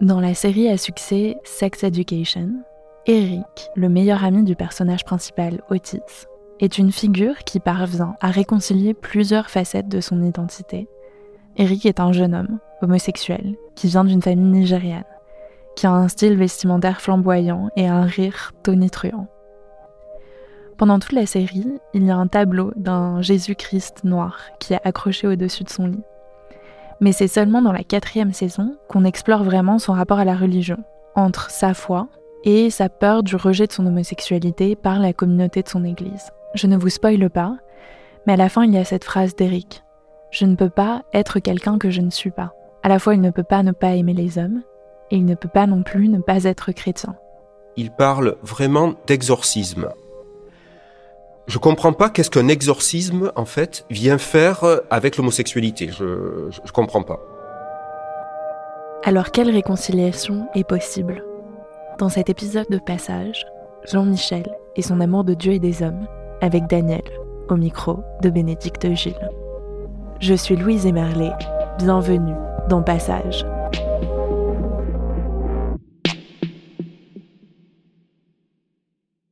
Dans la série à succès Sex Education, Eric, le meilleur ami du personnage principal Otis, est une figure qui parvient à réconcilier plusieurs facettes de son identité. Eric est un jeune homme, homosexuel, qui vient d'une famille nigériane, qui a un style vestimentaire flamboyant et un rire tonitruant. Pendant toute la série, il y a un tableau d'un Jésus-Christ noir qui est accroché au-dessus de son lit mais c'est seulement dans la quatrième saison qu'on explore vraiment son rapport à la religion, entre sa foi et sa peur du rejet de son homosexualité par la communauté de son église. Je ne vous spoile pas, mais à la fin il y a cette phrase d'Eric. Je ne peux pas être quelqu'un que je ne suis pas. À la fois il ne peut pas ne pas aimer les hommes, et il ne peut pas non plus ne pas être chrétien. Il parle vraiment d'exorcisme. Je comprends pas qu'est-ce qu'un exorcisme, en fait, vient faire avec l'homosexualité. Je, je, comprends pas. Alors, quelle réconciliation est possible? Dans cet épisode de Passage, Jean-Michel et son amour de Dieu et des hommes, avec Daniel, au micro de Bénédicte Gilles. Je suis Louise Emerlet, bienvenue dans Passage.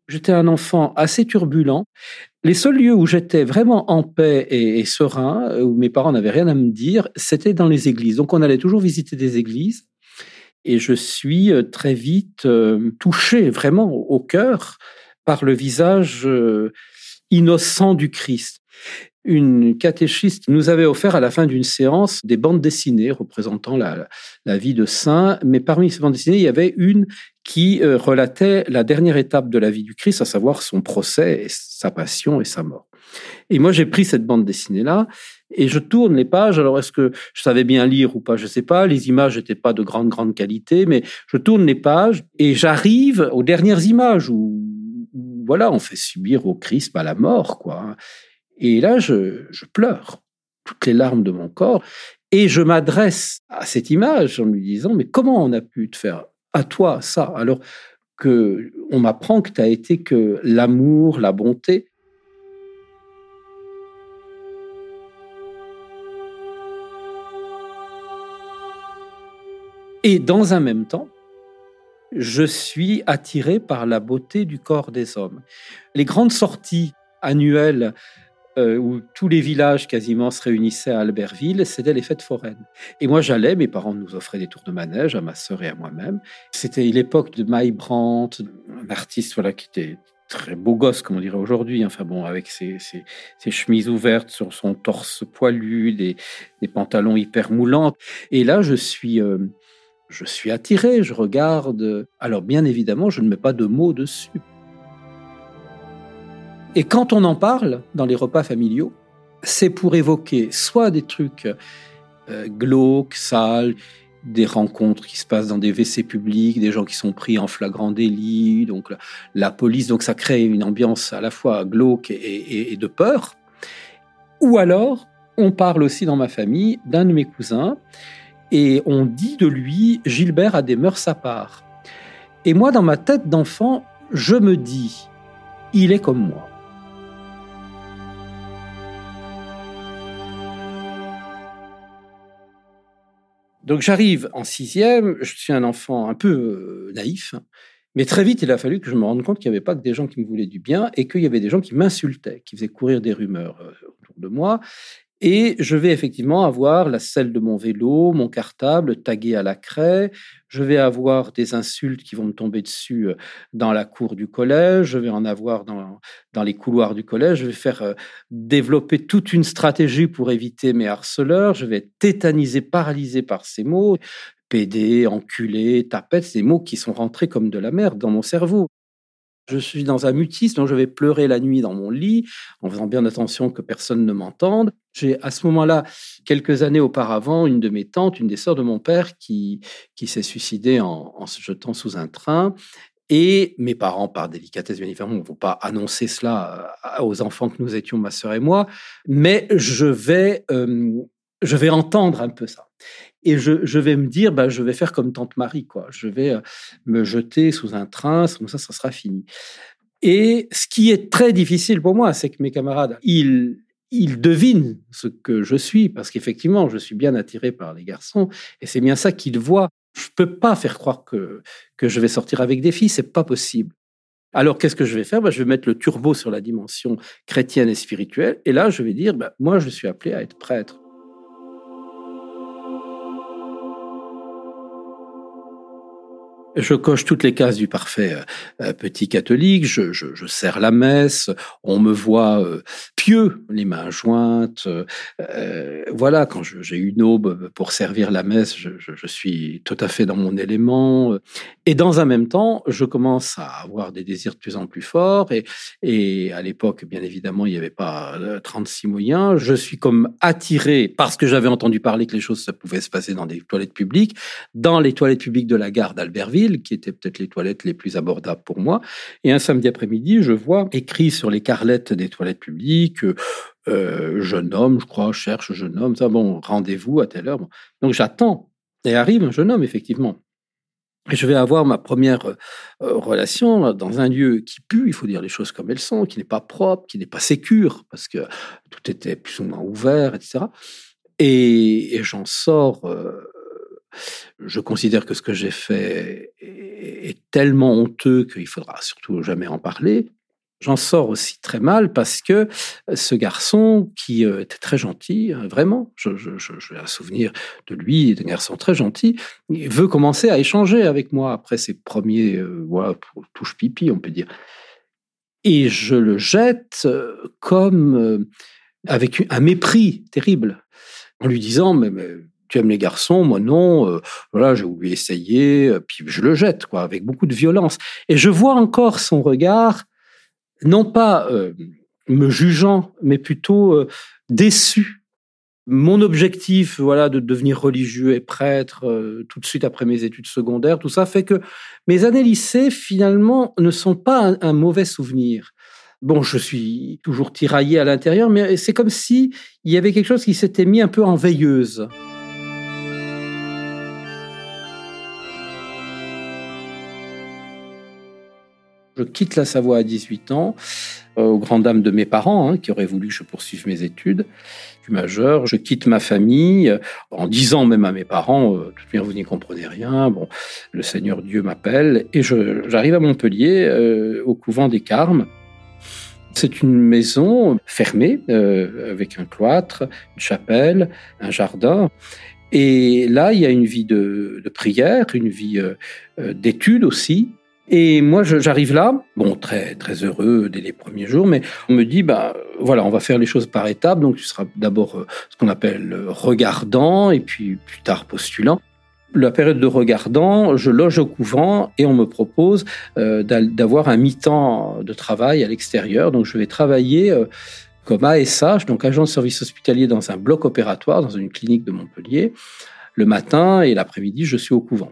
J'étais un enfant assez turbulent. Les seuls lieux où j'étais vraiment en paix et, serein, euh, où mes parents n'avaient rien à me dire, c'était dans les églises. Donc on allait toujours visiter des églises. Et je suis euh, très vite euh, touché vraiment au cœur par le visage innocent du Christ une catéchiste nous avait offert à la fin d'une séance des bandes dessinées représentant la, la, vie de saint, mais parmi ces bandes dessinées, il y avait une qui euh, relatait la dernière étape de la vie du Christ, à savoir son procès, sa passion et sa mort. Et moi, j'ai pris cette bande dessinée-là et je tourne les pages. Alors, est-ce que je savais bien lire ou pas? Je ne sais pas. Les images n'étaient pas de grande, grande qualité, mais je tourne les pages et j'arrive aux dernières images où, voilà, on fait subir au Christ bah, la mort, quoi. Et là, je, pleure, toutes les larmes de mon corps, et je m'adresse à cette image en lui disant, mais comment on a pu te faire toi ça alors que on m'apprend que tu as été que l'amour, la bonté. Et dans un même temps, je suis attiré par la beauté du corps des hommes. Les grandes sorties annuelles euh, où tous les villages quasiment se réunissaient à Albertville, c'était les fêtes foraines. Et moi, j'allais, mes parents nous offraient des tours de manège à ma sœur et à moi-même. C'était l'époque de May Brandt, un artiste voilà, qui était très beau gosse, comme on dirait aujourd'hui, enfin bon, avec ses, chemises ouvertes sur son torse poilu, des, pantalons hyper moulants. Et là, je suis, euh, je suis attiré, je regarde. Alors, bien évidemment, je ne mets pas de mots dessus. Et quand on en parle dans les repas familiaux, c'est pour évoquer soit des trucs euh, glauques, sales, des rencontres qui se passent dans des WC publics, des gens qui sont pris en flagrant délit, donc la, police, donc ça crée une ambiance à la fois glauque et, de peur. Ou alors, on parle aussi dans ma famille d'un de mes cousins et on dit de lui Gilbert a des mœurs à part. Et moi, dans ma tête d'enfant, je me dis, il est comme moi. Donc j'arrive en sixième, je suis un enfant un peu euh, naïf, mais très vite il a fallu que je me rende compte qu'il n'y avait pas que des gens qui me voulaient du bien et qu'il y avait des gens qui m'insultaient, qui faisaient courir des rumeurs euh, autour de moi. Et je vais effectivement avoir la selle de mon vélo, mon cartable tagué à la craie. Je vais avoir des insultes qui vont me tomber dessus euh, dans la cour du collège. Je vais en avoir dans, dans les couloirs du collège. Je vais faire euh, développer toute une stratégie pour éviter mes harceleurs. Je vais être tétanisé, paralysé par ces mots. PD, enculé, tapette, ces mots qui sont rentrés comme de la merde dans mon cerveau. Je suis dans un mutisme, donc je vais pleurer la nuit dans mon lit, en faisant bien attention que personne ne m'entende. J'ai à ce moment-là, quelques années auparavant, une de mes tantes, une des sœurs de mon père, qui, qui s'est suicidée en, se jetant sous un train. Et mes parents, par délicatesse, bien évidemment, ne vont pas annoncer cela euh, aux enfants que nous étions, ma sœur et moi, mais je vais, euh, je vais entendre un peu ça et je, vais me dire, bah, je vais faire comme Tante Marie, quoi. Je vais euh, me jeter sous un train, comme ça, ça sera fini. Et ce qui est très difficile pour moi, c'est que mes camarades, ils, devinent ce que je suis, parce qu'effectivement, je suis bien attiré par les garçons, et c'est bien ça qu'ils voient. Je peux pas faire croire que, que je vais sortir avec des filles, c'est pas possible. Alors, qu'est-ce que je vais faire? Bah, Je vais mettre le turbo sur la dimension chrétienne et spirituelle, et là, je vais dire, bah, moi, je suis appelé à être prêtre. Je coche toutes les cases du parfait euh, euh, petit catholique. Je, sers la messe. On me voit euh, pieux, les mains jointes. voilà, quand j'ai une aube pour servir la messe, je, je, suis tout à fait dans mon élément. Et dans un même temps, je commence à avoir des désirs de plus en plus forts. Et, et à l'époque, bien évidemment, il n'y avait pas 36 moyens. Je suis comme attiré parce que j'avais entendu parler que les choses ça pouvait se passer dans des toilettes publiques, dans les toilettes publiques de la gare d'Albertville qui étaient peut-être les toilettes les plus abordables pour moi. Et un samedi après-midi, je vois écrit sur les carlettes des toilettes publiques, euh, jeune homme, je crois, cherche jeune homme, ça, bon, rendez-vous à telle heure. Donc j'attends. Et arrive un jeune homme, effectivement. Et je vais avoir ma première euh, relation dans un lieu qui pue, il faut dire les choses comme elles sont, qui n'est pas propre, qui n'est pas sécure, parce que tout était plus ou moins ouvert, etc. Et, j'en sors euh, je considère que ce que j'ai fait est, tellement honteux qu'il faudra surtout jamais en parler. J'en sors aussi très mal parce que ce garçon qui euh, était très gentil, hein, vraiment, j'ai un souvenir de lui, d'un garçon très gentil, il veut commencer à échanger avec moi après ses premiers euh, voilà, touche pipi, on peut dire. Et je le jette euh, comme avec un mépris terrible, en lui disant mais tu aimes les garçons, moi non, euh, voilà, j'ai voulu essayer, euh, puis je le jette, quoi, avec beaucoup de violence. Et je vois encore son regard, non pas euh, me jugeant, mais plutôt déçu. Mon objectif, voilà, de devenir religieux et prêtre tout de suite après mes études secondaires, tout ça fait que mes années lycée, finalement, ne sont pas un, un mauvais souvenir. Bon, je suis toujours tiraillé à l'intérieur, mais c'est comme si il y avait quelque chose qui s'était mis un peu en veilleuse. Je quitte la Savoie à 18 ans, euh, aux grandes dames de mes parents, hein, qui auraient voulu que je poursuive mes études. Je suis majeur, je quitte ma famille, euh, en disant même à mes parents, euh, tout bien, vous n'y comprenez rien, bon, le Seigneur Dieu m'appelle, et j'arrive à Montpellier, au couvent des Carmes. C'est une maison fermée, avec un cloître, une chapelle, un jardin. Et là, il y a une vie de, de prière, une vie d'études aussi. Et moi, j'arrive là, bon, très très heureux dès les premiers jours, mais on me dit, bah voilà, on va faire les choses par étapes. Donc, tu seras d'abord euh, ce qu'on appelle euh, regardant, et puis plus tard postulant. La période de regardant, je loge au couvent et on me propose euh, d'avoir un mi-temps de travail à l'extérieur. Donc, je vais travailler comme ASH, donc agent de service hospitalier dans un bloc opératoire, dans une clinique de Montpellier le matin et l'après-midi, je suis au couvent.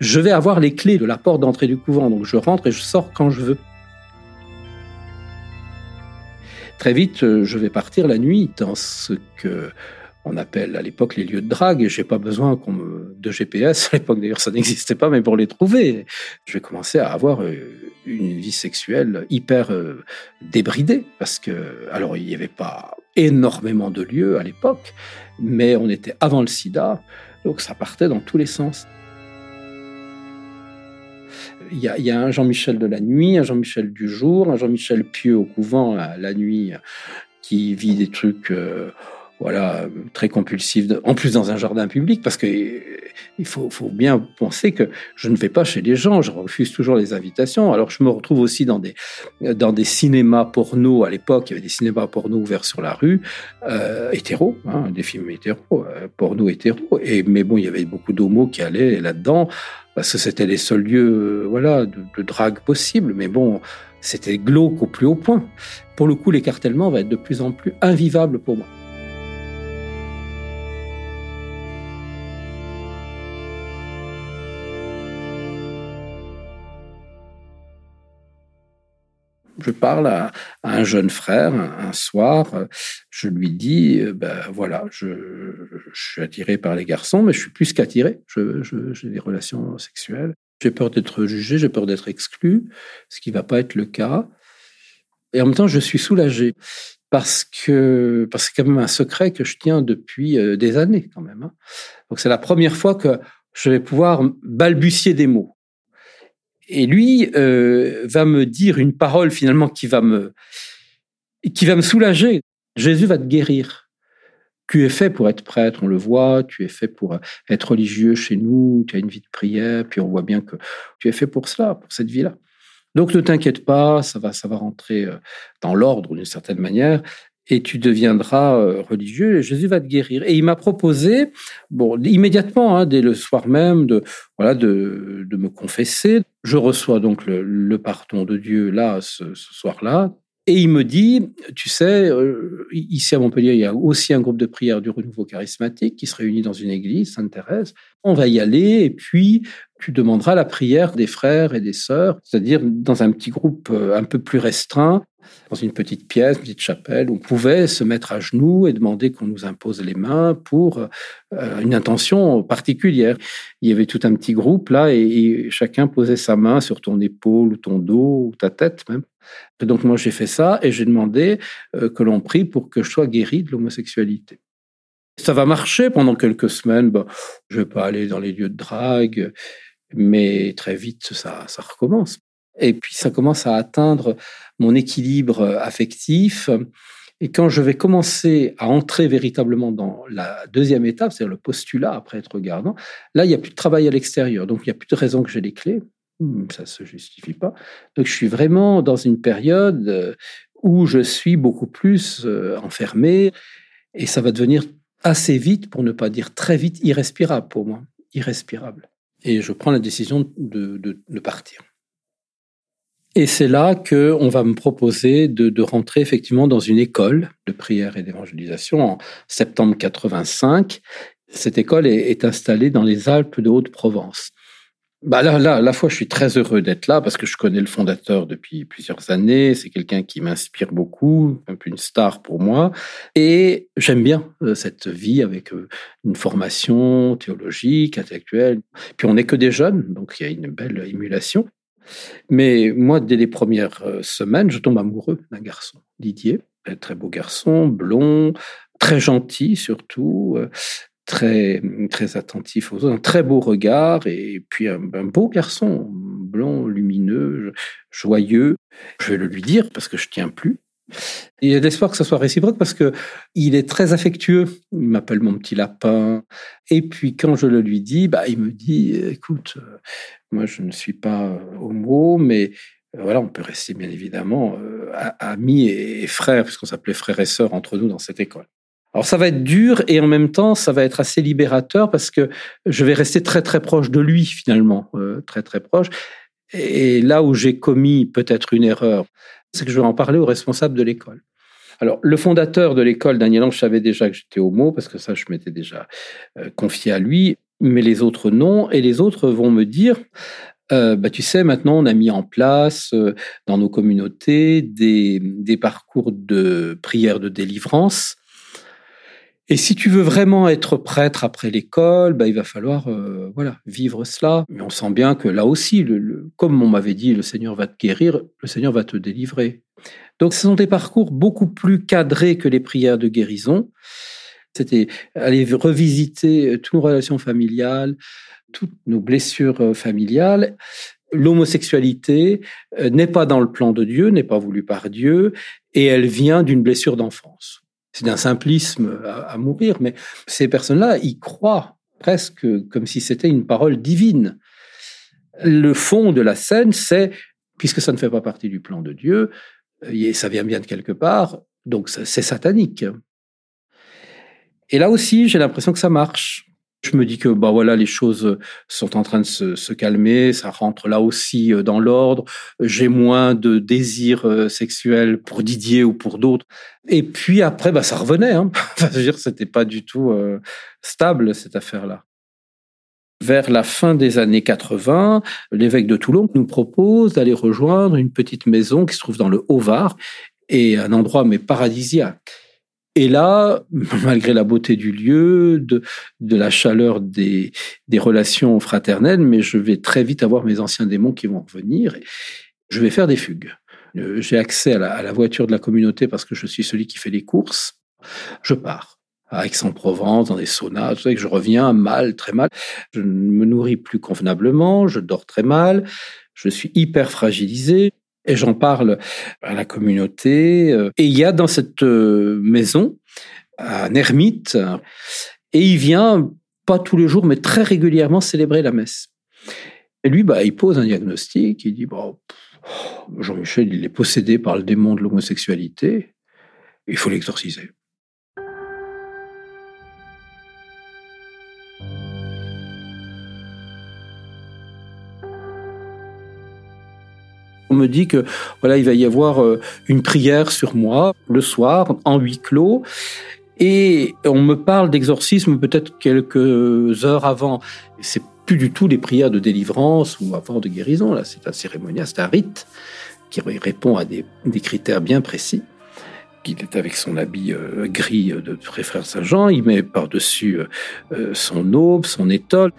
Je vais avoir les clés de la porte d'entrée du couvent, donc je rentre et je sors quand je veux. Très vite, euh, je vais partir la nuit dans ce que on appelle à l'époque les lieux de drague. Et j'ai pas besoin de GPS. À l'époque, d'ailleurs, ça n'existait pas, mais pour les trouver, je vais commencer à avoir euh, une vie sexuelle hyper euh, débridée. Parce que, alors, il n'y avait pas énormément de lieux à l'époque, mais on était avant le sida. Donc, ça partait dans tous les sens. Il y, a, un Jean-Michel de la nuit, un Jean-Michel du jour, un Jean-Michel pieux au couvent la nuit qui vit des trucs euh, voilà, très compulsif, en plus dans un jardin public, parce que il faut, bien penser que je ne vais pas chez les gens, je refuse toujours les invitations. Alors je me retrouve aussi dans des, dans des cinémas porno, à l'époque, il y avait des cinémas porno ouverts sur la rue, euh, hétéros, hein, des films hétéros, euh, porno hétéros, et, mais bon, il y avait beaucoup d'homos qui allaient là-dedans, parce que c'était les seuls lieux euh, voilà, de, drague possibles, mais bon, c'était glauque au plus haut point. Pour le coup, l'écartèlement va être de plus en plus invivable pour moi. Je parle à, un jeune frère un, soir, je lui dis, euh, ben voilà, je, suis attiré par les garçons, mais je suis plus qu'attiré, j'ai des relations sexuelles. J'ai peur d'être jugé, j'ai peur d'être exclu, ce qui va pas être le cas. Et en même temps, je suis soulagé parce que parce que c'est quand même un secret que je tiens depuis euh, des années quand même. Hein. Donc c'est la première fois que je vais pouvoir balbutier des mots. Et lui euh, va me dire une parole finalement qui va me qui va me soulager. Jésus va te guérir. Tu es fait pour être prêtre, on le voit. Tu es fait pour être religieux chez nous. Tu as une vie de prière, puis on voit bien que tu es fait pour cela, pour cette vie-là. Donc ne t'inquiète pas, ça va, ça va rentrer euh, dans l'ordre d'une certaine manière et tu deviendras euh, religieux et Jésus va te guérir. Et il m'a proposé, bon, immédiatement, hein, dès le soir même, de voilà, de, me confesser. Je reçois donc le, pardon de Dieu là, ce, soir-là. Et il me dit, tu sais, euh, ici à Montpellier, il y a aussi un groupe de prière du renouveau charismatique qui se réunit dans une église, Sainte-Thérèse. On va y aller et puis tu demanderas la prière des frères et des sœurs, c'est-à-dire dans un petit groupe euh, un peu plus restreint dans une petite pièce, une petite chapelle, on pouvait se mettre à genoux et demander qu'on nous impose les mains pour euh, une intention particulière. Il y avait tout un petit groupe là et, chacun posait sa main sur ton épaule ou ton dos ou ta tête même. Donc moi j'ai fait ça et j'ai demandé euh, que l'on prie pour que je sois guéri de l'homosexualité. Ça va marcher pendant quelques semaines. Bah, je vais pas aller dans les lieux de drague, mais très vite ça recommence. Et puis ça commence à atteindre mon équilibre affectif. Et quand je vais commencer à entrer véritablement dans la deuxième étape, c'est-à-dire le postulat après être regardant, là, il n'y a plus de travail à l'extérieur. Donc, il n'y a plus de raison que j'ai les clés. Hmm, ça ne se justifie pas. Donc, je suis vraiment dans une période euh, où je suis beaucoup plus euh, enfermé et ça va devenir assez vite, pour ne pas dire très vite, irrespirable pour moi. Irrespirable. Et je prends la décision de, de partir. Et c'est là que on va me proposer de, rentrer effectivement dans une école de prière et d'évangélisation en septembre 85. Cette école est, est installée dans les Alpes de Haute-Provence. Bah là, là, à la fois, je suis très heureux d'être là parce que je connais le fondateur depuis plusieurs années. C'est quelqu'un qui m'inspire beaucoup, un peu une star pour moi. Et j'aime bien euh, cette vie avec euh, une formation théologique, intellectuelle. Puis on n'est que des jeunes, donc il y a une belle émulation. Mais moi, dès les premières euh, semaines, je tombe amoureux d'un garçon, Didier. Un très beau garçon, blond, très gentil surtout, euh, très, très attentif aux autres, un très beau regard, et puis un, beau garçon, blond, lumineux, joyeux. Je vais le lui dire parce que je tiens plus. Il y a l'espoir que ce soit réciproque parce que il est très affectueux. Il m'appelle mon petit lapin. Et puis quand je le lui dis, bah, il me dit, écoute, euh, moi, je ne suis pas euh, homo, mais euh, voilà, on peut rester bien évidemment amis et frères, puisqu'on s'appelait frères et sœurs entre nous dans cette école. Alors ça va être dur et en même temps ça va être assez libérateur parce que je vais rester très très proche de lui finalement, très très proche. Et là où j'ai commis peut-être une erreur, c'est que je vais en parler au responsable de l'école. Alors, le fondateur de l'école, Daniel Ange, savait déjà que j'étais homo, parce que ça, je m'étais déjà confié à lui. mais les autres non. Et les autres vont me dire, euh, bah, tu sais, maintenant, on a mis en place euh, dans nos communautés des, des, parcours de prière de délivrance. Et si tu veux vraiment être prêtre après l'école, bah, il va falloir euh, voilà vivre cela. Mais on sent bien que là aussi, le, comme on m'avait dit, le Seigneur va te guérir, le Seigneur va te délivrer. Donc, ce sont des parcours beaucoup plus cadrés que les prières de guérison. C'était aller revisiter toutes nos relations familiales, toutes nos blessures euh, familiales. L'homosexualité euh, n'est pas dans le plan de Dieu, n'est pas voulue par Dieu, et elle vient d'une blessure d'enfance. C'est d'un simplisme à, mourir, mais ces personnes-là y croient presque comme si c'était une parole divine. Le fond de la scène, c'est, puisque ça ne fait pas partie du plan de Dieu, euh, et ça vient bien de quelque part, donc c'est satanique. Et là aussi, j'ai l'impression que ça marche. Je me dis que bah voilà, les choses sont en train de se, calmer, ça rentre là aussi euh, dans l'ordre. J'ai moins de désirs euh, sexuels pour Didier ou pour d'autres. Et puis après, bah ça revenait. Hein. Je veux dire, c'était pas du tout euh, stable cette affaire-là. Vers la fin des années 80, l'évêque de Toulon nous propose d'aller rejoindre une petite maison qui se trouve dans le Haut-Var et un endroit mais paradisiaque. Et là, malgré la beauté du lieu, de, de la chaleur des, des relations fraternelles, mais je vais très vite avoir mes anciens démons qui vont revenir. Je vais faire des fugues. Euh, j'ai accès à la, à la voiture de la communauté parce que je suis celui qui fait les courses. Je pars à Aix-en-Provence, dans des saunas, que je reviens mal, très mal. Je ne me nourris plus convenablement, je dors très mal, je suis hyper fragilisé. Et j'en parle à la communauté. Euh, et il y a dans cette euh, maison un ermite, et il vient, pas tous les jours, mais très régulièrement célébrer la messe. Et lui, bah, il pose un diagnostic, il dit, bon, Jean-Michel, il est possédé par le démon de l'homosexualité, il faut l'exorciser. On me dit que voilà, il va y avoir euh, une prière sur moi le soir en huis clos. Et on me parle d'exorcisme peut-être quelques heures avant. C'est plus du tout les prières de délivrance ou avant de guérison. Là, c'est un cérémonial, c'est un rite qui répond à des, critères bien précis. Il est avec son habit euh, gris de Frère Saint-Jean, il met par-dessus euh, son aube, son étole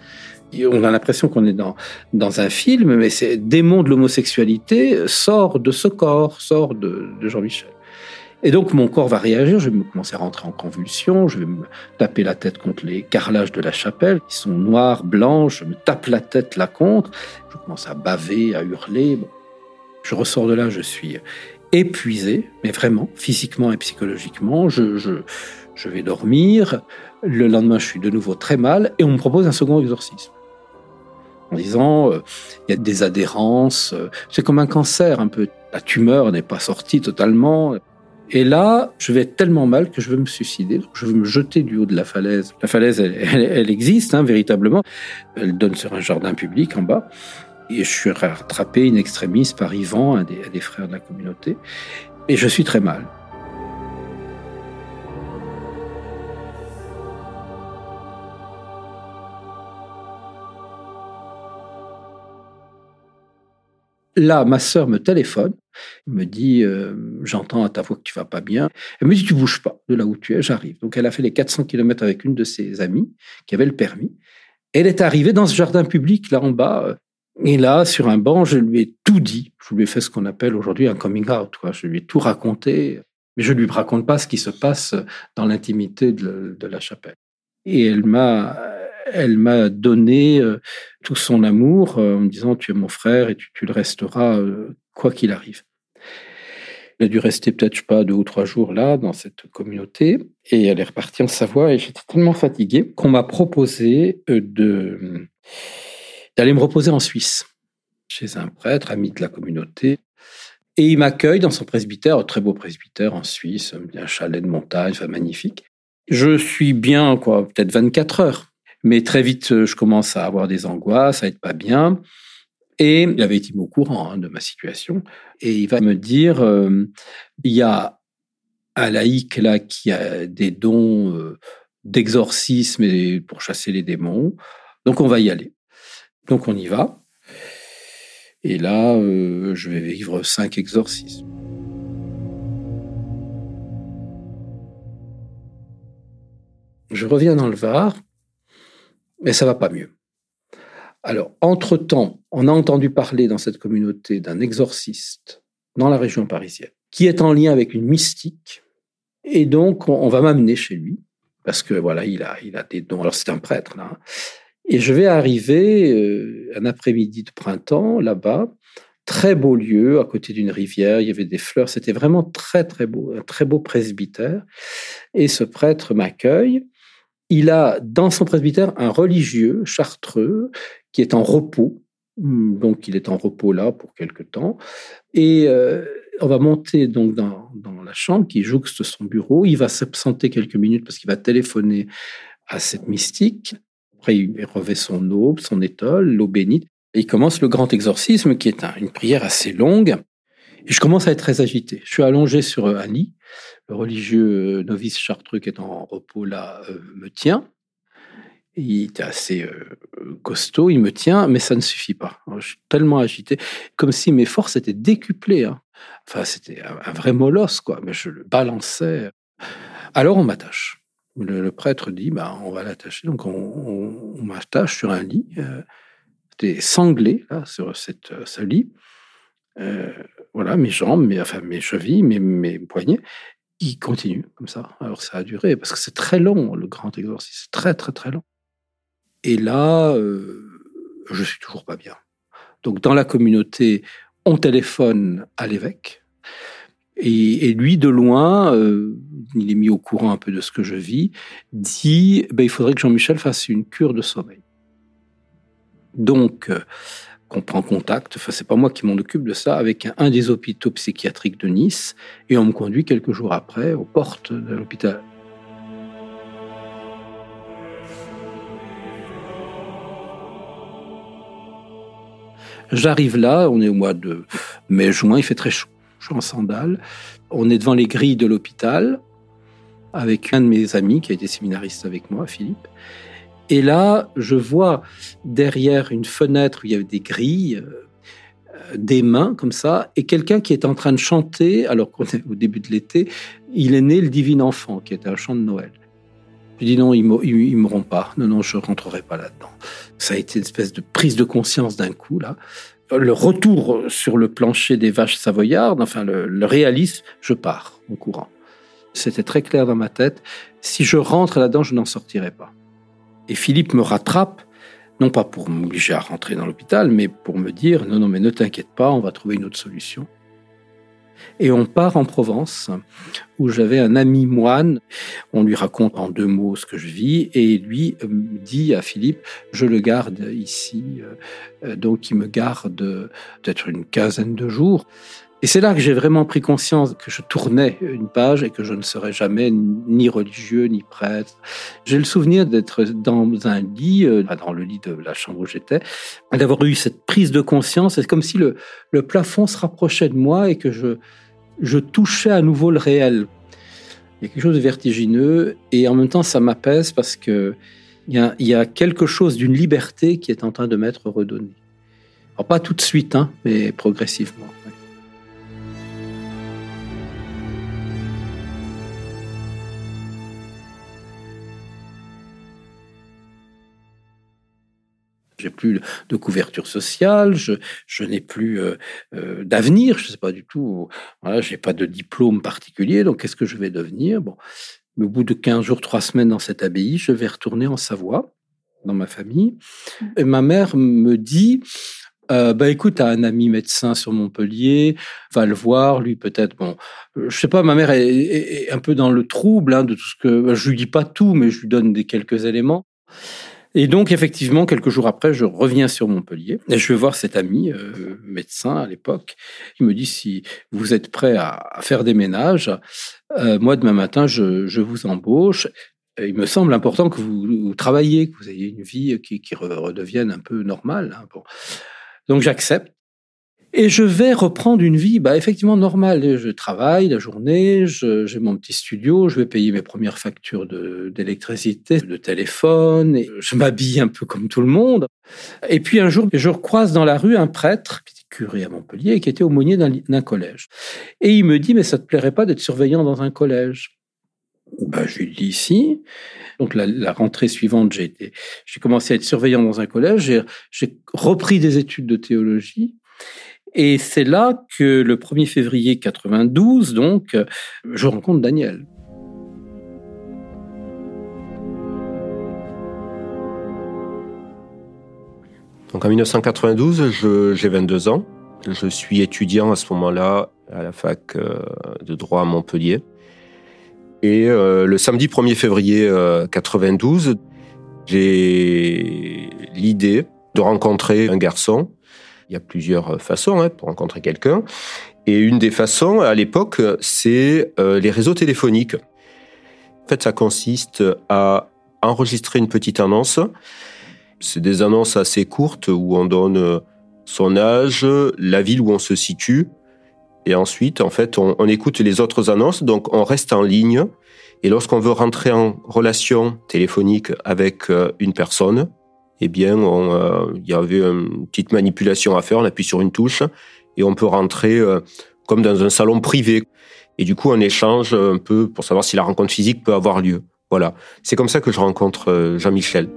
on a l'impression qu'on est dans, dans un film, mais c'est démon de l'homosexualité sort de ce corps, sort de, Jean-Michel. Et donc mon corps va réagir, je vais me commencer à rentrer en convulsion, je vais me taper la tête contre les carrelages de la chapelle, qui sont noirs, blancs, je me tape la tête là contre, je commence à baver, à hurler. Je ressors de là, je suis épuisé, mais vraiment, physiquement et psychologiquement, je, je vais dormir, le lendemain je suis de nouveau très mal, et on me propose un second exorcisme en disant euh, il y a des adhérences, euh, c'est comme un cancer un peu. La tumeur n'est pas sortie totalement. Et là, je vais être tellement mal que je veux me suicider. je veux me jeter du haut de la falaise. La falaise, elle, existe hein, véritablement. Elle donne sur un jardin public en bas. Et je suis rattrapé in extremis par Yvan, un des, un des frères de la communauté. Et je suis très mal. Là, ma sœur me téléphone, me dit euh, J'entends à ta voix que tu vas pas bien. Elle me dit Tu bouges pas de là où tu es, j'arrive. Donc, elle a fait les 400 km avec une de ses amies qui avait le permis. Elle est arrivée dans ce jardin public, là en bas. Et là, sur un banc, je lui ai tout dit. Je lui ai fait ce qu'on appelle aujourd'hui un coming out. Je lui ai tout raconté. Mais je ne lui raconte pas ce qui se passe dans l'intimité de, de la chapelle. Et elle m'a elle m'a donné euh, tout son amour euh, en me disant tu es mon frère et tu, le resteras euh, quoi qu'il arrive. Elle a dû rester peut-être, pas, deux ou trois jours là, dans cette communauté, et elle est repartie en Savoie, et j'étais tellement fatigué qu'on m'a proposé de d'aller me reposer en Suisse, chez un prêtre, ami de la communauté. Et il m'accueille dans son presbytère, un très beau presbytère en Suisse, un chalet de montagne, magnifique. Je suis bien, quoi, peut-être 24 heures. Mais très vite, euh, je commence à avoir des angoisses, à être pas bien. Et il avait été au courant hein, de ma situation. Et il va me dire, euh, il y a un laïc là qui a des dons euh, d'exorcisme pour chasser les démons. Donc on va y aller. Donc on y va. Et là, je vais vivre cinq exorcismes. Je reviens dans le Var, mais ça va pas mieux. Alors, entre-temps, on a entendu parler dans cette communauté d'un exorciste dans la région parisienne qui est en lien avec une mystique. Et donc, on, va m'amener chez lui parce que voilà, il a, il a des dons. Alors, c'est un prêtre là. Hein. Et je vais arriver euh, un après-midi de printemps là-bas, très beau lieu, à côté d'une rivière, il y avait des fleurs, c'était vraiment très très beau, un très beau presbytère. Et ce prêtre m'accueille. Il a dans son presbytère un religieux chartreux qui est en repos, donc il est en repos là pour quelque temps. Et euh, on va monter donc dans, dans, la chambre qui jouxte son bureau. Il va s'absenter quelques minutes parce qu'il va téléphoner à cette mystique. Après, il revêt son aube, son étole, l'eau bénite. Et il commence le grand exorcisme, qui est une prière assez longue. Et je commence à être très agité. Je suis allongé sur un lit. Le religieux novice chartreux qui est en repos là euh, me tient. Il était assez euh, costaud, il me tient, mais ça ne suffit pas. je suis tellement agité, comme si mes forces étaient décuplées. Hein. Enfin, c'était un, vrai molosse, quoi. Mais je le balançais. Alors on m'attache le, prêtre dit bah, on va l'attacher. Donc on, m'attache sur un lit. Euh, C'était sanglé là, sur cette, euh, ce lit. Euh, voilà, mes jambes, mes, enfin, mes chevilles, mes poignets. Il continue comme ça. Alors ça a duré parce que c'est très long, le grand exorcisme. C'est très, très, très long. Et là, je suis toujours pas bien. Donc dans la communauté, on téléphone à l'évêque. Et, lui, de loin, euh, il est mis au courant un peu de ce que je vis, dit ben, il faudrait que Jean-Michel fasse une cure de sommeil. Donc, euh, on prend contact, enfin, c'est pas moi qui m'en occupe de ça, avec un, des hôpitaux psychiatriques de Nice, et on me conduit quelques jours après aux portes de l'hôpital. J'arrive là, on est au mois de mai-juin, il fait très chaud en sandales. On est devant les grilles de l'hôpital avec un de mes amis qui a été séminariste avec moi, Philippe. Et là, je vois derrière une fenêtre où il y avait des grilles, euh, des mains comme ça, et quelqu'un qui est en train de chanter, alors qu'on est au début de l'été, il est né le divin enfant, qui était un chant de Noël. Je dis non, ils ne m'auront pas. Non, non, je rentrerai pas là-dedans. Ça a été une espèce de prise de conscience d'un coup, là le retour sur le plancher des vaches savoyardes, enfin le, réalisme, je pars en courant. C'était très clair dans ma tête. Si je rentre là-dedans, je n'en sortirai pas. Et Philippe me rattrape, non pas pour m'obliger à rentrer dans l'hôpital, mais pour me dire non, non, mais ne t'inquiète pas, on va trouver une autre solution. Et on part en Provence, où j'avais un ami moine. On lui raconte en deux mots ce que je vis, et lui euh, dit à Philippe, je le garde ici. Euh, euh, donc il me garde peut-être une quinzaine de jours. Et c'est là que j'ai vraiment pris conscience que je tournais une page et que je ne serais jamais ni religieux ni prêtre. J'ai le souvenir d'être dans un lit, dans le lit de la chambre où j'étais, d'avoir eu cette prise de conscience. C'est comme si le, le plafond se rapprochait de moi et que je, je touchais à nouveau le réel. Il y a quelque chose de vertigineux et en même temps ça m'apaise parce que il y, a, quelque chose d'une liberté qui est en train de m'être redonnée. Alors pas tout de suite, hein, mais progressivement. J'ai plus de couverture sociale, je, je n'ai plus euh, euh, d'avenir, je ne sais pas du tout, voilà, je n'ai pas de diplôme particulier, donc qu'est-ce que je vais devenir? Bon, au bout de 15 jours, 3 semaines dans cette abbaye, je vais retourner en Savoie, dans ma famille. Et ma mère me dit, euh, bah écoute, as un ami médecin sur Montpellier, va le voir, lui peut-être. Bon, je sais pas, ma mère est, un peu dans le trouble hein, de tout ce que je lui dis pas tout, mais je lui donne des quelques éléments. Et donc, effectivement, quelques jours après, je reviens sur Montpellier et je vais voir cet ami, euh, médecin à l'époque. Il me dit si vous êtes prêt à, faire des ménages, euh, moi, demain matin, je, vous embauche. il me semble important que vous, travailliez, que vous ayez une vie qui, redevienne un peu normale. Hein, Donc, j'accepte. Et je vais reprendre une vie, bah, effectivement, normale. Je travaille la journée, j'ai mon petit studio, je vais payer mes premières factures d'électricité, de, téléphone, et je m'habille un peu comme tout le monde. Et puis un jour, je croise dans la rue un prêtre qui était curé à Montpellier qui était aumônier d'un collège. Et il me dit, mais ça te plairait pas d'être surveillant dans un collège? Bah, je lui dis si. Donc la, rentrée suivante, j'ai j'ai commencé à être surveillant dans un collège. J'ai repris des études de théologie. Et c'est là que le 1er février 92, donc, je rencontre Daniel. Donc en 1992, j'ai 22 ans. Je suis étudiant à ce moment-là à la fac euh, de droit à Montpellier. Et euh, le samedi 1er février 92, euh, j'ai l'idée de rencontrer un garçon. Il y a plusieurs façons hein, pour rencontrer quelqu'un. Et une des façons, à l'époque, c'est euh, les réseaux téléphoniques. En fait, ça consiste à enregistrer une petite annonce. C'est des annonces assez courtes où on donne son âge, la ville où on se situe, et ensuite, en fait, on, écoute les autres annonces, donc on reste en ligne. Et lorsqu'on veut rentrer en relation téléphonique avec euh, une personne, eh bien, euh, il y avait une petite manipulation à faire. On appuie sur une touche et on peut rentrer euh, comme dans un salon privé. Et du coup, on échange un peu pour savoir si la rencontre physique peut avoir lieu. Voilà. C'est comme ça que je rencontre Jean-Michel.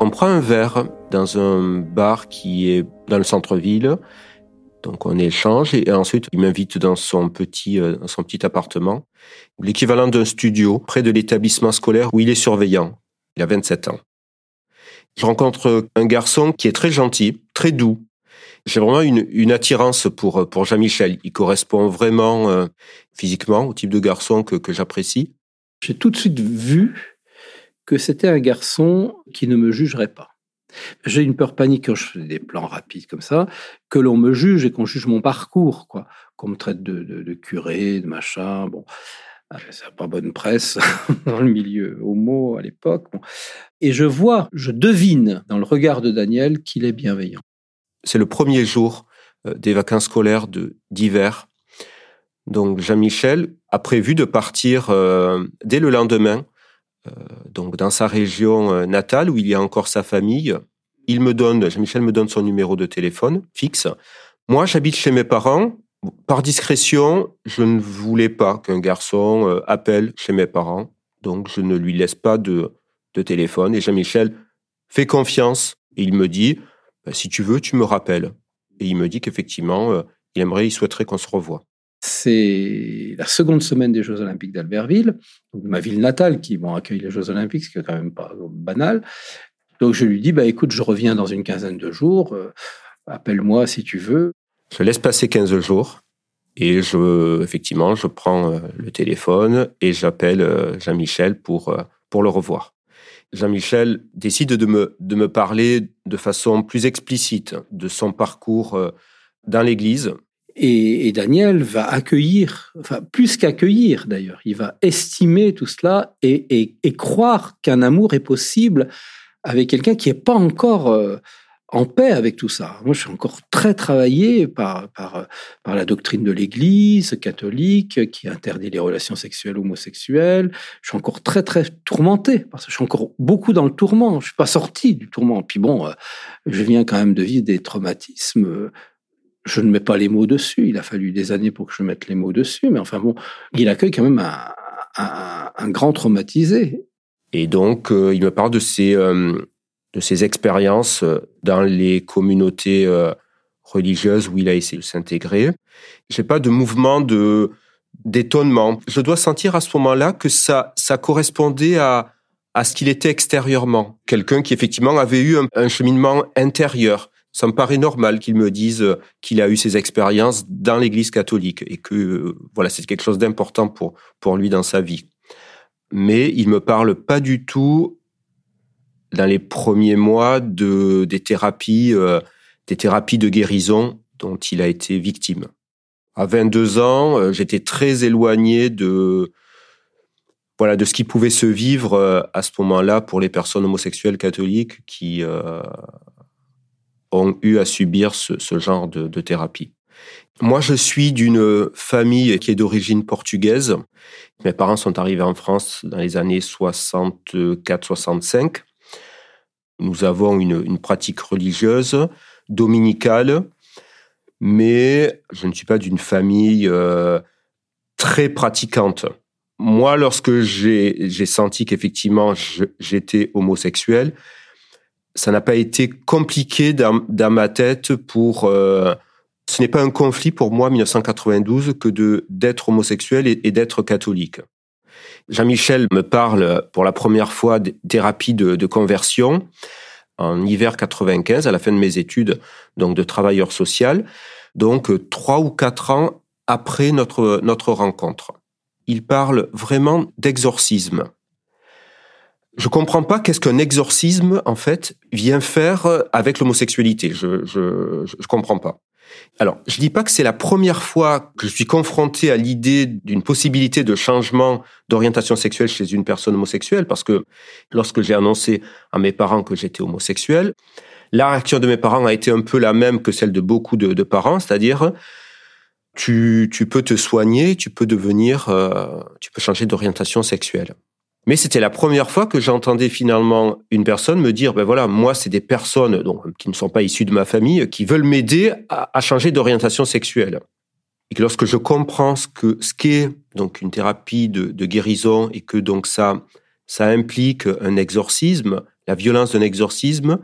On prend un verre dans un bar qui est dans le centre-ville. Donc on échange et ensuite il m'invite dans son petit euh, son petit appartement, l'équivalent d'un studio près de l'établissement scolaire où il est surveillant. Il a 27 ans. Je rencontre un garçon qui est très gentil, très doux. J'ai vraiment une, une attirance pour pour Jean-Michel. Il correspond vraiment euh, physiquement au type de garçon que, que j'apprécie. J'ai tout de suite vu que c'était un garçon qui ne me jugerait pas. J'ai une peur panique quand je fais des plans rapides comme ça, que l'on me juge et qu'on juge mon parcours, quoi. Qu'on me traite de, curé, de machin. Bon, ah, ça n'a pas bonne presse dans le milieu homo à l'époque. Et je vois, je devine dans le regard de Daniel qu'il est bienveillant. C'est le premier jour euh, des vacances scolaires d'hiver. Donc Jean-Michel a prévu de partir euh, dès le lendemain donc dans sa région euh, natale où il y a encore sa famille. Il me donne, Jean-Michel me donne son numéro de téléphone fixe. Moi, j'habite chez mes parents. Par discrétion, je ne voulais pas qu'un garçon euh, appelle chez mes parents, donc je ne lui laisse pas de, de téléphone. Et Jean-Michel fait confiance et il me dit, bah, si tu veux, tu me rappelles. Et il me dit qu'effectivement, il aimerait, il souhaiterait qu'on se revoie. C'est la seconde semaine des Jeux Olympiques d'Albertville, ma ville natale qui vont accueillir les Jeux Olympiques, ce qui est quand même pas banal. Donc je lui dis, bah écoute, je reviens dans une quinzaine de jours, euh, appelle-moi si tu veux. Je laisse passer 15 jours et je, effectivement, je prends euh, le téléphone et j'appelle euh, Jean-Michel pour, pour le revoir. Jean-Michel décide de me, de me parler de façon plus explicite de son parcours dans l'Église, et, Daniel va accueillir, enfin plus qu'accueillir d'ailleurs, il va estimer tout cela et, croire qu'un amour est possible avec quelqu'un qui n'est pas encore euh, en paix avec tout ça. Moi, je suis encore très travaillé par, par, par la doctrine de l'Église catholique qui interdit les relations sexuelles homosexuelles. Je suis encore très, très tourmenté parce que je suis encore beaucoup dans le tourment. Je suis pas sorti du tourment. Puis bon, euh, je viens quand même de vivre des traumatismes je ne mets pas les mots dessus. Il a fallu des années pour que je mette les mots dessus. Mais enfin bon, il accueille quand même un, grand traumatisé. Et donc, euh, il me parle de ses, euh, de ses expériences euh, dans les communautés religieuses où il a essayé de s'intégrer. J'ai pas de mouvement de d'étonnement. Je dois sentir à ce moment-là que ça, ça correspondait à, à ce qu'il était extérieurement. Quelqu'un qui effectivement avait eu un cheminement intérieur ça me paraît normal qu'il me dise euh, qu'il a eu ses expériences dans l'Église catholique et que euh, voilà c'est quelque chose d'important pour pour lui dans sa vie. Mais il me parle pas du tout dans les premiers mois de des thérapies euh, des thérapies de guérison dont il a été victime. À 22 ans, j'étais très éloigné de voilà de ce qui pouvait se vivre à ce moment-là pour les personnes homosexuelles catholiques qui ont eu à subir ce, genre de, thérapie. Moi, je suis d'une famille qui est d'origine portugaise. Mes parents sont arrivés en France dans les années 64-65. Nous avons une, pratique religieuse dominicale, mais je ne suis pas d'une famille euh, très pratiquante. Moi, lorsque j'ai senti qu'effectivement j'étais homosexuel, ça n'a pas été compliqué dans, ma tête pour... Euh, ce n'est pas un conflit pour moi, 1992, que de d'être homosexuel et, d'être catholique. Jean-Michel me parle pour la première fois de thérapie de, de, conversion en hiver 95, à la fin de mes études donc de travailleur social, donc trois ou quatre ans après notre, notre rencontre. Il parle vraiment d'exorcisme. Je comprends pas qu'est-ce qu'un exorcisme, en fait, vient faire avec l'homosexualité. Je, je, je comprends pas. Alors, je dis pas que c'est la première fois que je suis confronté à l'idée d'une possibilité de changement d'orientation sexuelle chez une personne homosexuelle, parce que lorsque j'ai annoncé à mes parents que j'étais homosexuel, la réaction de mes parents a été un peu la même que celle de beaucoup de, de parents, c'est-à-dire tu, tu, peux te soigner, tu peux devenir, euh, tu peux changer d'orientation sexuelle. Mais c'était la première fois que j'entendais finalement une personne me dire, ben voilà, moi, c'est des personnes donc, qui ne sont pas issues de ma famille, qui veulent m'aider à, changer d'orientation sexuelle. Et que lorsque je comprends ce que ce qu'est donc une thérapie de, de, guérison et que donc ça ça implique un exorcisme, la violence d'un exorcisme,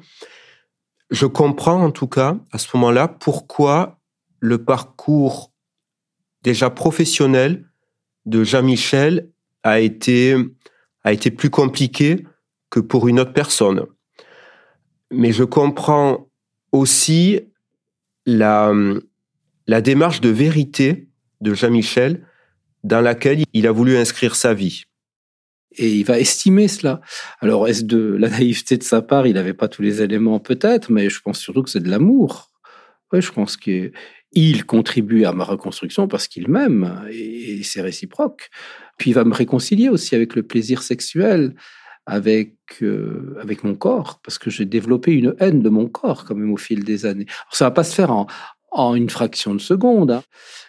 je comprends en tout cas à ce moment-là pourquoi le parcours déjà professionnel de Jean-Michel a été a été plus compliqué que pour une autre personne. Mais je comprends aussi la, la démarche de vérité de Jean-Michel dans laquelle il a voulu inscrire sa vie. Et il va estimer cela. Alors, est-ce de la naïveté de sa part Il n'avait pas tous les éléments, peut-être, mais je pense surtout que c'est de l'amour. Oui, je pense qu'il contribue à ma reconstruction parce qu'il m'aime et c'est réciproque. Puis il va me réconcilier aussi avec le plaisir sexuel, avec, euh, avec mon corps, parce que j'ai développé une haine de mon corps quand même au fil des années. Alors, ça va pas se faire en, en une fraction de seconde. Hein.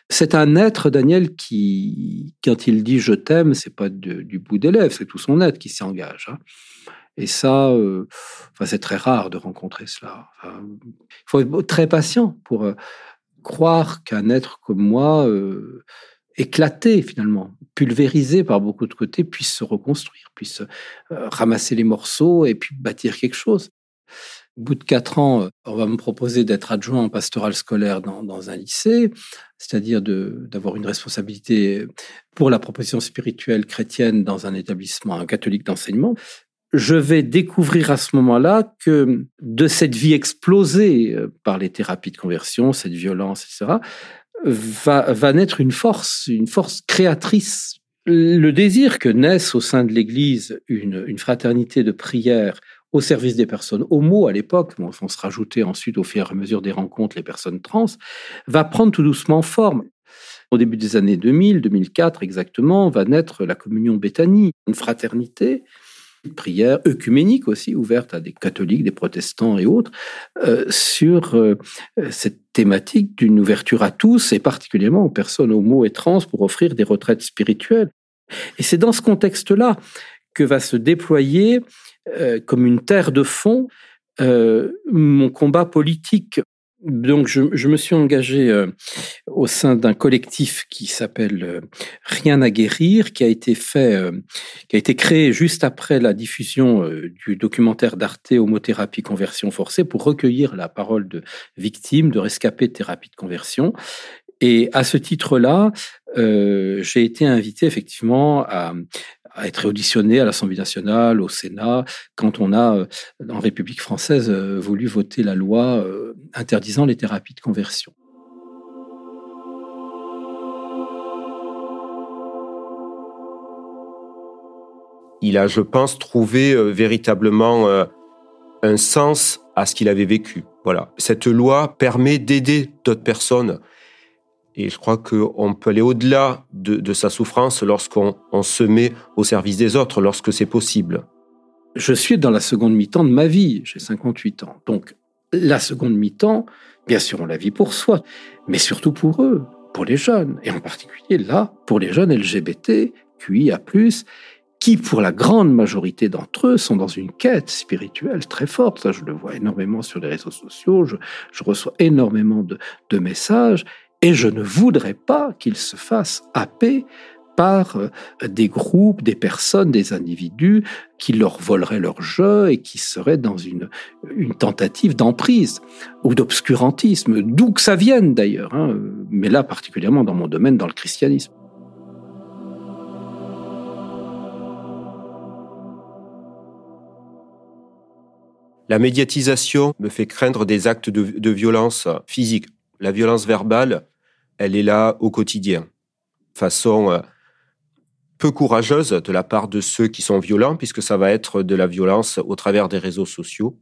C'est un être, Daniel, qui, quand il dit je t'aime, c'est pas du bout des lèvres, c'est tout son être qui s'y engage. Hein. Et ça, euh, enfin, c'est très rare de rencontrer cela. il faut être très patient pour euh, croire qu'un être comme moi, éclaté finalement, pulvérisé par beaucoup de côtés, puisse se reconstruire, puisse euh, ramasser les morceaux et puis bâtir quelque chose. Au bout de quatre ans, euh, on va me proposer d'être adjoint en pastoral scolaire dans, dans un lycée, c'est-à-dire d'avoir une responsabilité pour la proposition spirituelle chrétienne dans un établissement catholique d'enseignement. Je vais découvrir à ce moment-là que de cette vie explosée euh, par les thérapies de conversion, cette violence, etc., va, naître une force, une force créatrice. Le désir que naisse au sein de l'Église une, fraternité de prière au service des personnes homo à l'époque, bon, on se rajouter ensuite au fur et à mesure des rencontres les personnes trans, va prendre tout doucement forme. Au début des années 2000, 2004 exactement, va naître la communion Béthanie, une fraternité prière œcuménique aussi, ouverte à des catholiques, des protestants et autres, euh, sur euh, cette thématique d'une ouverture à tous, et particulièrement aux personnes homo et trans, pour offrir des retraites spirituelles. Et c'est dans ce contexte-là que va se déployer, euh, comme une terre de fond, mon combat politique donc, je, je, me suis engagé euh, au sein d'un collectif qui s'appelle euh, Rien à guérir, qui a été fait, euh, qui a été créé juste après la diffusion du documentaire d'Arte Homothérapie conversion forcée pour recueillir la parole de victimes, de rescapés de thérapie de conversion. Et à ce titre-là, j'ai été invité effectivement à, à être auditionné à l'Assemblée nationale, au Sénat, quand on a, euh, en République française, euh, voulu voter la loi euh, interdisant les thérapies de conversion. Il a, je pense, trouvé véritablement un sens à ce qu'il avait vécu. Voilà. Cette loi permet d'aider d'autres personnes et je crois qu'on peut aller au-delà de, sa souffrance lorsqu'on se met au service des autres, lorsque c'est possible. Je suis dans la seconde mi-temps de ma vie, j'ai 58 ans. Donc, La seconde mi-temps, bien sûr, on la vit pour soi, mais surtout pour eux, pour les jeunes, et en particulier là, pour les jeunes LGBT, QIA+, qui, pour la grande majorité d'entre eux, sont dans une quête spirituelle très forte. Ça, je le vois énormément sur les réseaux sociaux, je, reçois énormément de, de, messages, et je ne voudrais pas qu'ils se fassent happer par euh, des groupes, des personnes, des individus qui leur voleraient leur jeu et qui seraient dans une, tentative d'emprise ou d'obscurantisme, d'où que ça vienne d'ailleurs, hein, mais là particulièrement dans mon domaine, dans le christianisme. La médiatisation me fait craindre des actes de violence physique. La violence verbale, elle est là au quotidien. Façon euh, peu courageuse de la part de ceux qui sont violents, puisque ça va être de la violence au travers des réseaux sociaux.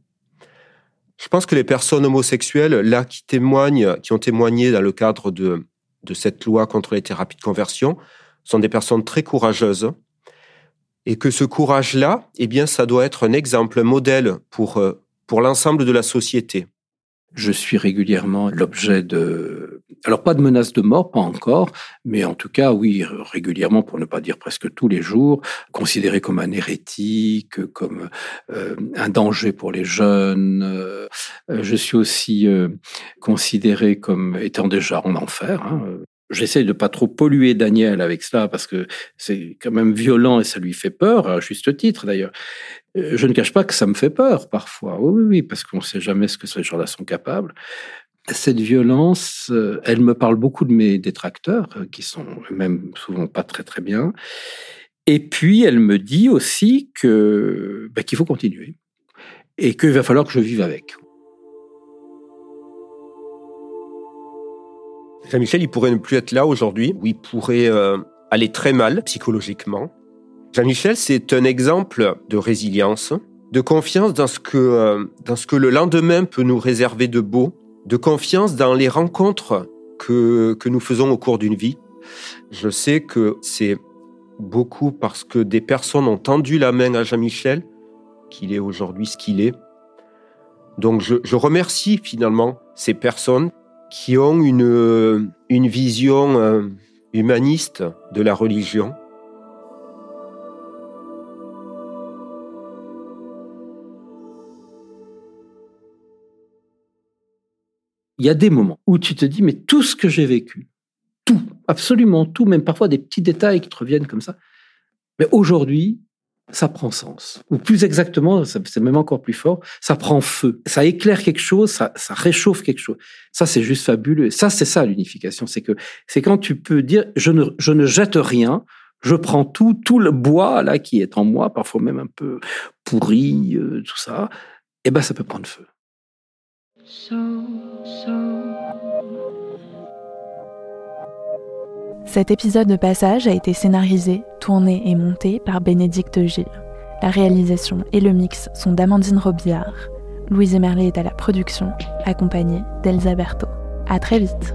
Je pense que les personnes homosexuelles, là, qui témoignent, qui ont témoigné dans le cadre de, cette loi contre les thérapies de conversion, sont des personnes très courageuses. Et que ce courage-là, eh bien, ça doit être un exemple, un modèle pour, euh, pour l'ensemble de la société. Je suis régulièrement l'objet de, alors pas de menaces de mort, pas encore, mais en tout cas, oui, régulièrement, pour ne pas dire presque tous les jours, considéré comme un hérétique, comme euh, un danger pour les jeunes. Euh, je suis aussi euh, considéré comme étant déjà en enfer. Hein. J'essaie de pas trop polluer Daniel avec cela parce que c'est quand même violent et ça lui fait peur, à juste titre d'ailleurs. Euh, je ne cache pas que ça me fait peur parfois. Oui, oui, parce qu'on ne sait jamais ce que ces gens-là sont capables. Cette violence, euh, elle me parle beaucoup de mes détracteurs, euh, qui sont même souvent pas très très bien. Et puis, elle me dit aussi que ben, qu'il faut continuer et qu'il va falloir que je vive avec. Jean-Michel, il pourrait ne plus être là aujourd'hui, ou il pourrait aller très mal psychologiquement. Jean-Michel, c'est un exemple de résilience, de confiance dans ce, que, euh, dans ce que le lendemain peut nous réserver de beau, de confiance dans les rencontres que, que nous faisons au cours d'une vie. Je sais que c'est beaucoup parce que des personnes ont tendu la main à Jean-Michel qu'il est aujourd'hui ce qu'il est. Donc je, je remercie finalement ces personnes qui ont une, une vision euh, humaniste de la religion. Il y a des moments où tu te dis, mais tout ce que j'ai vécu, tout, absolument tout, même parfois des petits détails qui te reviennent comme ça, mais aujourd'hui, ça prend sens. Ou plus exactement, c'est même encore plus fort, ça prend feu. Ça éclaire quelque chose, ça, réchauffe quelque chose. Ça, c'est juste fabuleux. Ça, c'est ça l'unification. C'est que c'est quand tu peux dire, je ne, je ne jette rien, je prends tout, tout le bois là qui est en moi, parfois même un peu pourri, euh, tout ça, eh ben ça peut prendre feu. Cet épisode de passage a été scénarisé, tourné et monté par Bénédicte Gilles. La réalisation et le mix sont d'Amandine Robillard. Louise Merlet est à la production, accompagnée d'Elsa Berthaud. À très vite!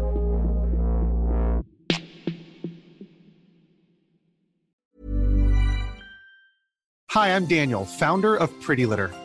Hi, I'm Daniel, founder of Pretty Litter.